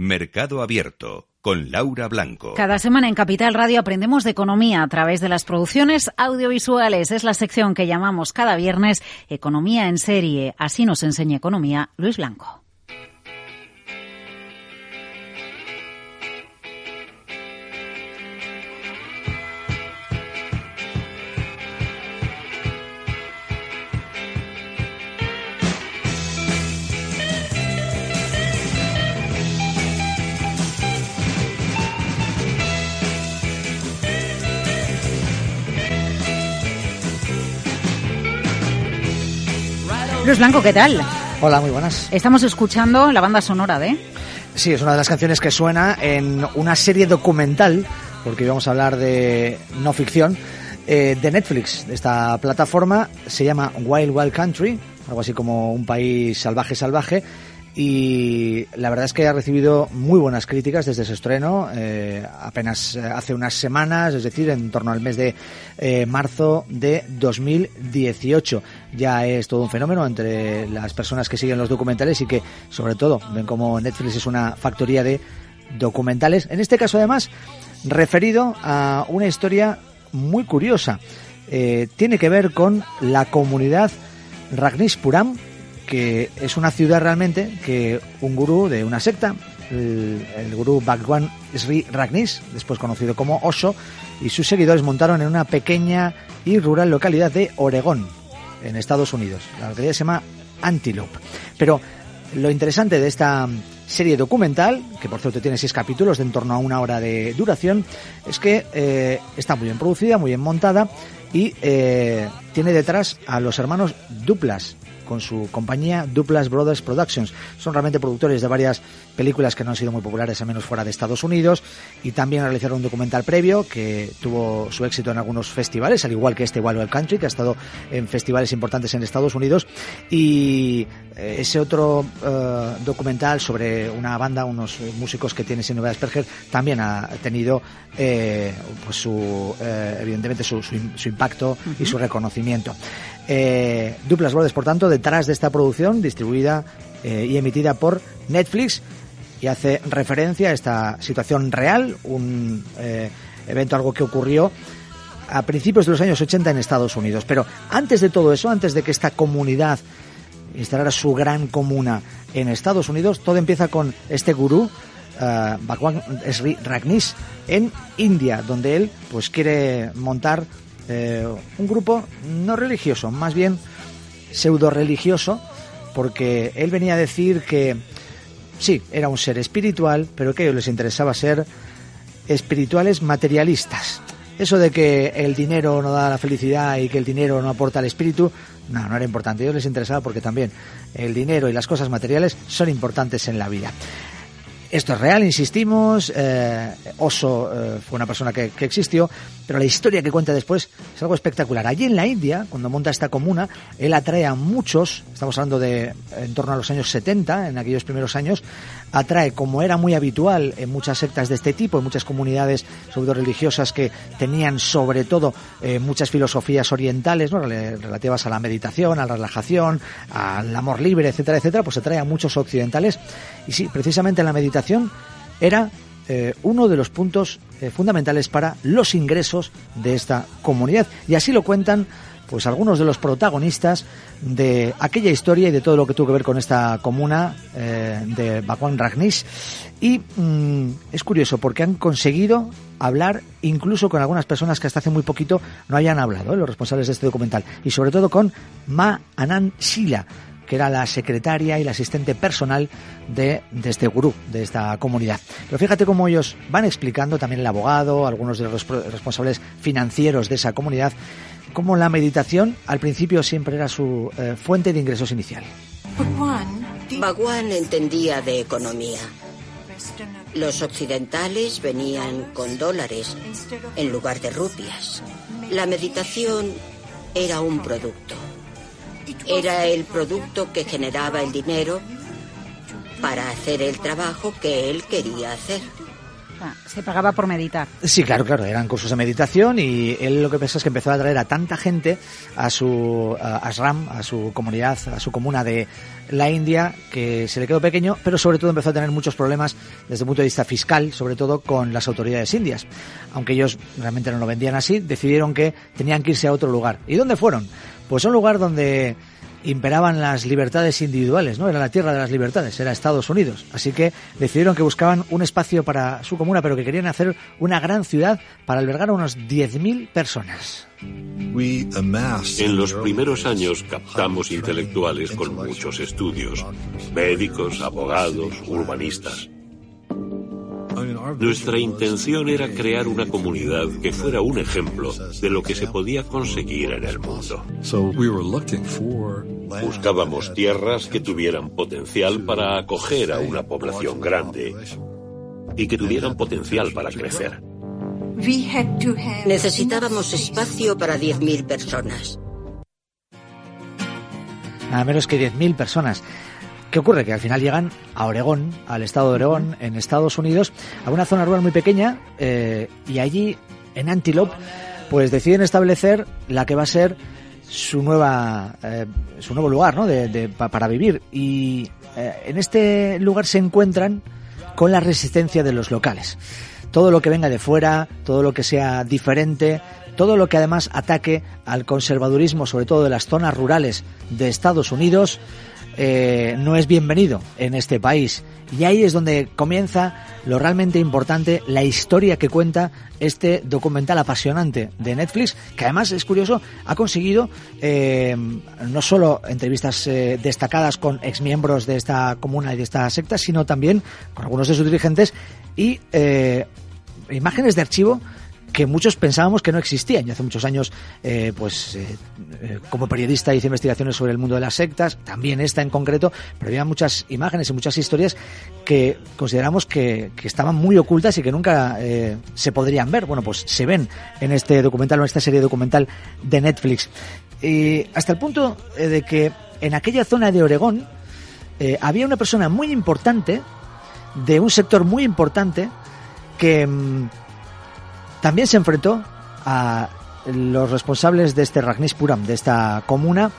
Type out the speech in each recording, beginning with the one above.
Mercado Abierto con Laura Blanco. Cada semana en Capital Radio aprendemos de economía a través de las producciones audiovisuales. Es la sección que llamamos cada viernes Economía en serie. Así nos enseña economía Luis Blanco. Luis Blanco, ¿qué tal? Hola, muy buenas. Estamos escuchando la banda sonora de... Sí, es una de las canciones que suena en una serie documental, porque íbamos a hablar de no ficción, eh, de Netflix, esta plataforma. Se llama Wild Wild Country, algo así como un país salvaje, salvaje y la verdad es que ha recibido muy buenas críticas desde su estreno, eh, apenas eh, hace unas semanas, es decir, en torno al mes de eh, marzo de 2018. Ya es todo un fenómeno entre las personas que siguen los documentales y que, sobre todo, ven como Netflix es una factoría de documentales. En este caso, además, referido a una historia muy curiosa. tiene que ver con la comunidad Ragnispuram, que es una ciudad realmente que un gurú de una secta, el, gurú Bhagwan Sri Ragnis, después conocido como Osho, y sus seguidores montaron en una pequeña y rural localidad de Oregón, en Estados Unidos. La localidad se llama Antelope. Pero lo interesante de esta serie documental, que por cierto tiene seis capítulos de en torno a una hora de duración, es que eh, está muy bien producida, muy bien montada y eh, tiene detrás a los hermanos Duplas, con su compañía Duplas Brothers Productions. Son realmente productores de varias películas que no han sido muy populares, al menos fuera de Estados Unidos, y también realizaron un documental previo que tuvo su éxito en algunos festivales, al igual que este Wild Wild Country, que ha estado en festivales importantes en Estados Unidos, y eh, ese otro eh, documental sobre una banda, unos músicos que tiene Nueva Asperger, también ha tenido eh, pues su, evidentemente su, impacto y su reconocimiento. Eh, Duplas Brothers, por tanto, detrás de esta producción distribuida eh, y emitida por Netflix y hace referencia a esta situación real, un eh, evento, algo que ocurrió a principios de los años 80 en Estados Unidos. Pero antes de todo eso, antes de que esta comunidad instalara su gran comuna en Estados Unidos, todo empieza con este gurú, uh, Bhagwan Sri Ragnis, en India, donde él pues quiere montar eh, un grupo no religioso, más bien pseudo religioso, porque él venía a decir que sí, era un ser espiritual, pero que a ellos les interesaba ser espirituales materialistas. Eso de que el dinero no da la felicidad y que el dinero no aporta el espíritu, no, no era importante. A ellos les interesaba porque también el dinero y las cosas materiales son importantes en la vida. Esto es real, insistimos. Eh, Oso eh, fue una persona que, existió, pero la historia que cuenta después es algo espectacular. Allí en la India, cuando monta esta comuna, él atrae a muchos, estamos hablando de en torno a los años 70, en aquellos primeros años, atrae, como era muy habitual en muchas sectas de este tipo, en muchas comunidades sobre religiosas que tenían sobre todo eh, muchas filosofías orientales, ¿no? relativas a la meditación, a la relajación, al amor libre, etcétera, etcétera, pues atrae a muchos occidentales. Y sí, precisamente en la meditación era eh, uno de los puntos eh, fundamentales para los ingresos de esta comunidad. Y así lo cuentan pues algunos de los protagonistas de aquella historia y de todo lo que tuvo que ver con esta comuna eh, de Bhagwan Ragnis. Y mm, es curioso porque han conseguido hablar incluso con algunas personas que hasta hace muy poquito no hayan hablado, los responsables de este documental, y sobre todo con Ma Anand Shila, que era la secretaria y la asistente personal de, este gurú, de esta comunidad. Pero fíjate cómo ellos van explicando, también el abogado, algunos de los responsables financieros de esa comunidad, cómo la meditación al principio siempre era su eh, fuente de ingresos inicial. Bhagwan entendía de economía. Los occidentales venían con dólares en lugar de rupias. La meditación era un producto. Era el producto que generaba el dinero para hacer el trabajo que él quería hacer. se pagaba por meditar. Sí, claro, claro, eran cursos de meditación y él lo que pensó es que empezó a traer a tanta gente a su ashram, a su comunidad, a su comuna de la India, que se le quedó pequeño, pero sobre todo empezó a tener muchos problemas desde el punto de vista fiscal, sobre todo con las autoridades indias. Aunque ellos realmente no lo vendían así, decidieron que tenían que irse a otro lugar. ¿Y dónde fueron? Pues a un lugar donde imperaban las libertades individuales, ¿no? Era la tierra de las libertades, era Estados Unidos. Así que decidieron que buscaban un espacio para su comuna, pero que querían hacer una gran ciudad para albergar a unos 10.000 personas. En los primeros años captamos intelectuales con muchos estudios, médicos, abogados, urbanistas. Nuestra intención era crear una comunidad que fuera un ejemplo de lo que se podía conseguir en el mundo. Buscábamos tierras que tuvieran potencial para acoger a una población grande y que tuvieran potencial para crecer. Necesitábamos espacio para 10.000 personas. Nada menos que 10.000 personas. ¿Qué ocurre? Que al final llegan a Oregón, al estado de Oregón, en Estados Unidos, a una zona rural muy pequeña, eh, y allí, en Antelope, pues deciden establecer la que va a ser su nueva eh, su nuevo lugar ¿no? de, para vivir y eh, en este lugar se encuentran con la resistencia de los locales todo lo que venga de fuera todo lo que sea diferente todo lo que además ataque al conservadurismo sobre todo de las zonas rurales de Estados Unidos eh, no es bienvenido en este país. Y ahí es donde comienza lo realmente importante, la historia que cuenta este documental apasionante de Netflix, que además es curioso, ha conseguido eh, no solo entrevistas eh, destacadas con exmiembros de esta comuna y de esta secta, sino también con algunos de sus dirigentes y imágenes de archivo que muchos pensábamos que no existían. Yo hace muchos años, eh, pues eh, eh, como periodista hice investigaciones sobre el mundo de las sectas, también esta en concreto, pero había muchas imágenes y muchas historias que consideramos que, estaban muy ocultas y que nunca se podrían ver. Bueno, pues se ven en este documental o en esta serie documental de Netflix. Y hasta el punto de que en aquella zona de Oregón había una persona muy importante, de un sector muy importante, que mm, también se enfrentó a los responsables de este Puram, de esta comuna.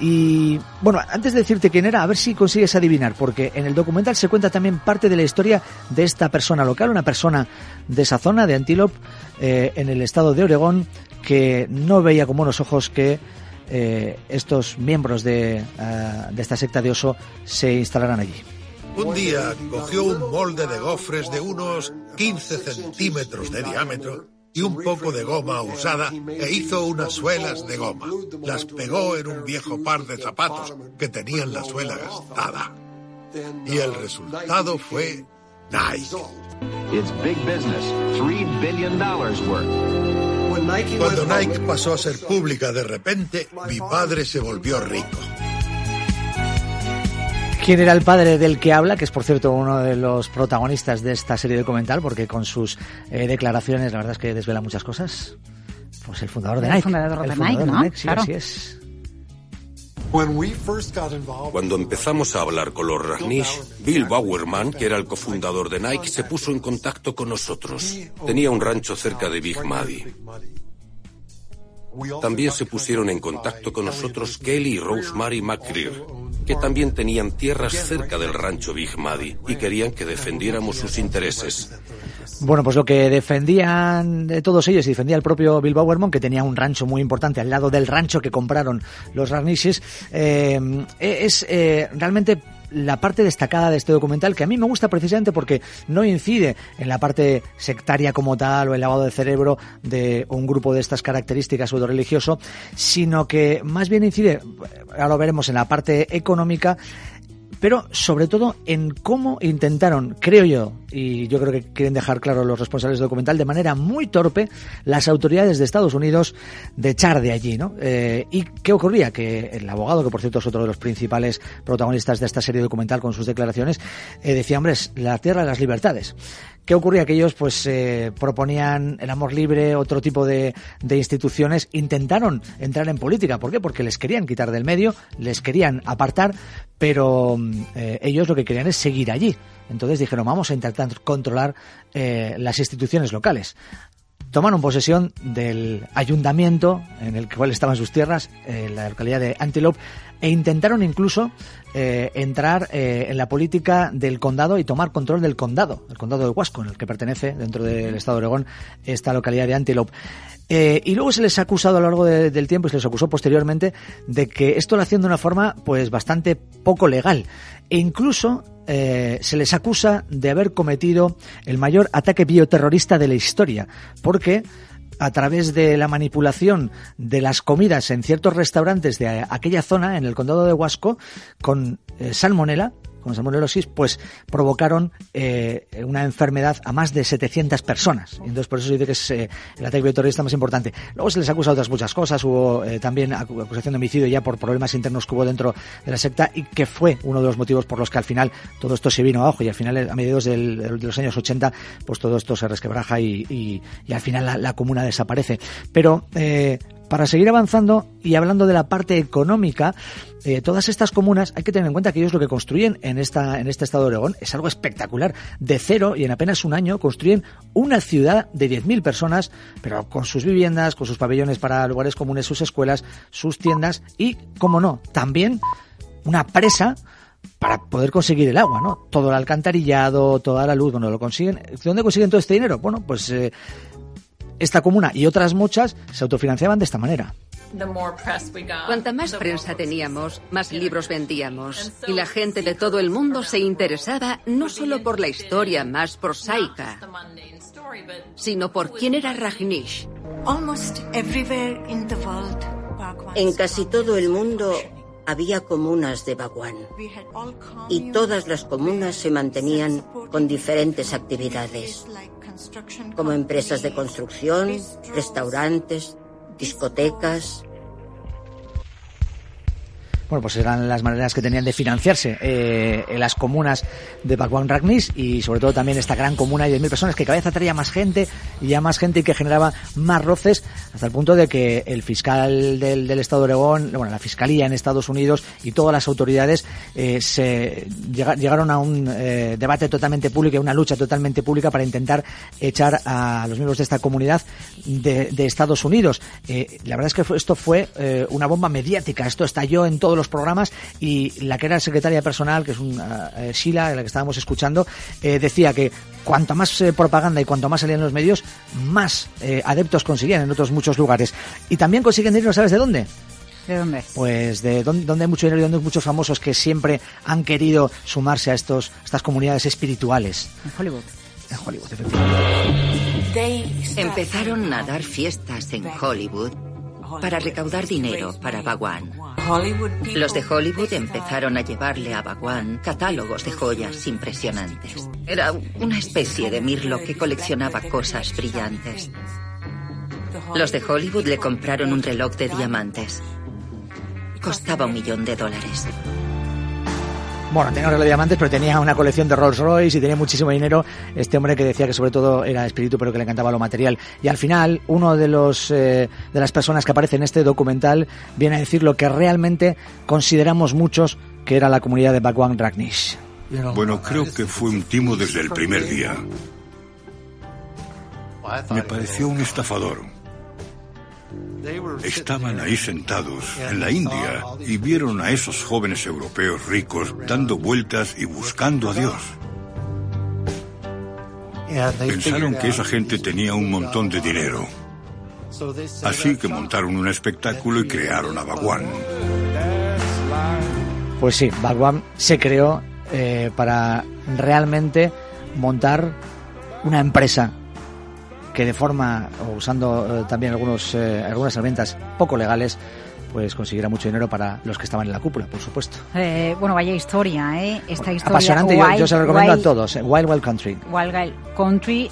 Y bueno, antes de decirte quién era, a ver si consigues adivinar, porque en el documental se cuenta también parte de la historia de esta persona local, una persona de esa zona, de Antílope, eh, en el estado de Oregón, que no veía con buenos ojos que eh, estos miembros de, eh, de esta secta de oso se instalaran allí. Un día cogió un molde de gofres de unos 15 centímetros de diámetro y un poco de goma usada e hizo unas suelas de goma. Las pegó en un viejo par de zapatos que tenían la suela gastada. Y el resultado fue Nike. Cuando Nike pasó a ser pública de repente, mi padre se volvió rico. ¿Quién era el padre del que habla? Que es, por cierto, uno de los protagonistas de esta serie documental, porque con sus eh, declaraciones, la verdad es que desvela muchas cosas. Pues el fundador de Nike. El fundador de Nike, ¿no? sí, claro. así es. Cuando empezamos a hablar con los Rajneesh, Bill Bowerman, que era el cofundador de Nike, se puso en contacto con nosotros. Tenía un rancho cerca de Big Muddy. También se pusieron en contacto con nosotros Kelly y Rosemary McCreer, que también tenían tierras cerca del rancho Big Muddy y querían que defendiéramos sus intereses. Bueno, pues lo que defendían de todos ellos y defendía el propio Bill Bowerman, que tenía un rancho muy importante al lado del rancho que compraron los Rarnishes, eh, es eh, realmente la parte destacada de este documental, que a mí me gusta precisamente porque no incide en la parte sectaria como tal o el lavado de cerebro de un grupo de estas características o religioso, sino que más bien incide, ahora lo veremos, en la parte económica pero sobre todo en cómo intentaron, creo yo, y yo creo que quieren dejar claro los responsables del documental, de manera muy torpe, las autoridades de Estados Unidos de echar de allí, ¿no? Eh, ¿Y qué ocurría? Que el abogado, que por cierto es otro de los principales protagonistas de esta serie documental con sus declaraciones, eh, decía, hombre, es la tierra de las libertades ¿Qué ocurría? Que ellos pues eh, proponían el amor libre, otro tipo de, instituciones, intentaron entrar en política. ¿Por qué? Porque les querían quitar del medio, les querían apartar, pero eh, ellos lo que querían es seguir allí. Entonces dijeron, vamos a intentar controlar eh, las instituciones locales tomaron posesión del ayuntamiento en el cual estaban sus tierras, en la localidad de Antelope, e intentaron incluso eh, entrar eh, en la política del condado y tomar control del condado, el condado de Huasco, en el que pertenece dentro del estado de Oregón esta localidad de Antelope. Eh, y luego se les ha acusado a lo largo de- del tiempo y se les acusó posteriormente de que esto lo hacían de una forma pues bastante poco legal. E incluso eh, se les acusa de haber cometido el mayor ataque bioterrorista de la historia, porque a través de la manipulación de las comidas en ciertos restaurantes de aquella zona, en el condado de Huasco, con eh, salmonela, con salmonelosis, pues provocaron eh, una enfermedad a más de 700 personas. Y entonces por eso se dice que es eh, el ataque bioterrorista más importante. Luego se les acusa de otras muchas cosas. Hubo eh, también acu- acusación de homicidio ya por problemas internos que hubo dentro de la secta y que fue uno de los motivos por los que al final todo esto se vino abajo y al final a mediados del- de los años 80 pues todo esto se resquebraja y, y- y al final la, la comuna desaparece. Pero eh, para seguir avanzando y hablando de la parte económica, eh, todas estas comunas hay que tener en cuenta que ellos lo que construyen en esta en este estado de Oregón es algo espectacular. De cero y en apenas un año construyen una ciudad de 10.000 personas, pero con sus viviendas, con sus pabellones para lugares comunes, sus escuelas, sus tiendas y, como no, también una presa para poder conseguir el agua, ¿no? Todo el alcantarillado, toda la luz, bueno, lo consiguen. ¿De dónde consiguen todo este dinero? Bueno, pues eh, esta comuna y otras muchas se autofinanciaban de esta manera. Cuanta más prensa teníamos, más libros vendíamos. Y la gente de todo el mundo se interesaba no solo por la historia más prosaica, sino por quién era Rajneesh. En casi todo el mundo había comunas de Bhagwan. Y todas las comunas se mantenían con diferentes actividades, como empresas de construcción, restaurantes, discotecas. Bueno, pues eran las maneras que tenían de financiarse eh, en las comunas de Bhagwan Ragnis y sobre todo también esta gran comuna de 10.000 personas que cada vez atraía más gente y ya más gente y que generaba más roces hasta el punto de que el fiscal del, Estado de Oregón, bueno, la Fiscalía en Estados Unidos y todas las autoridades eh, se llega- llegaron a un eh, debate totalmente público y a una lucha totalmente pública para intentar echar a los miembros de esta comunidad de, de Estados Unidos. La verdad es que esto fue una bomba mediática, esto estalló en todos los programas y la que era secretaria personal, que es una, eh, Sheila, la que estábamos escuchando, eh, decía que cuanto más eh, propaganda y cuanto más salían en los medios, más eh, adeptos conseguían en otros muchos lugares. Y también consiguen dinero, ¿sabes de dónde? ¿De dónde? Pues de dónde, dónde hay mucho dinero y dónde hay muchos famosos que siempre han querido sumarse a estos, estas comunidades espirituales. En Hollywood. En Hollywood, efectivamente. Empezaron a dar fiestas en Hollywood para recaudar dinero para Bhagwan. Los de Hollywood empezaron a llevarle a Bhagwan catálogos de joyas impresionantes. Era una especie de mirlo que coleccionaba cosas brillantes. Los de Hollywood le compraron un reloj de diamantes. Costaba un millón de dólares. Bueno, tenía un reloj de diamantes, pero tenía una colección de Rolls Royce y tenía muchísimo dinero. Este hombre que decía que sobre todo era espíritu, pero que le encantaba lo material. Y al final, uno de los eh, de las personas que aparece en este documental viene a decir lo que realmente consideramos muchos que era la comunidad de Bhagwan Ragnish. Bueno, creo que fue un timo desde el primer día. Me pareció un estafador. Estaban ahí sentados, en la India, y vieron a esos jóvenes europeos ricos dando vueltas y buscando a Dios. Pensaron que esa gente tenía un montón de dinero. Así que montaron un espectáculo y crearon a Bhagwan. Pues sí, Bhagwan se creó eh, para realmente montar una empresa que de forma, o usando eh, también algunos, eh, algunas herramientas poco legales, pues consiguiera mucho dinero para los que estaban en la cúpula, por supuesto. Eh, bueno, vaya historia, ¿eh? Esta historia. Apasionante, yo, yo se lo recomiendo Wild- a todos. Wild Wild Country. Wild Wild Country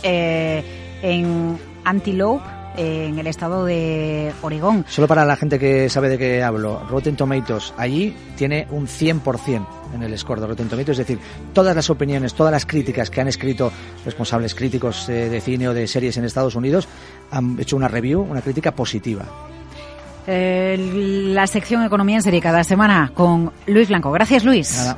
en Antelope, en el estado de Oregón. Solo para la gente que sabe de qué hablo, Rotten Tomatoes allí tiene un 100% en el score de Rotten Tomatoes, es decir, todas las opiniones, todas las críticas que han escrito responsables críticos eh, de cine o de series en Estados Unidos han hecho una review, una crítica positiva. Eh, la sección Economía en Serie cada semana con Luis Blanco. Gracias, Luis. Nada.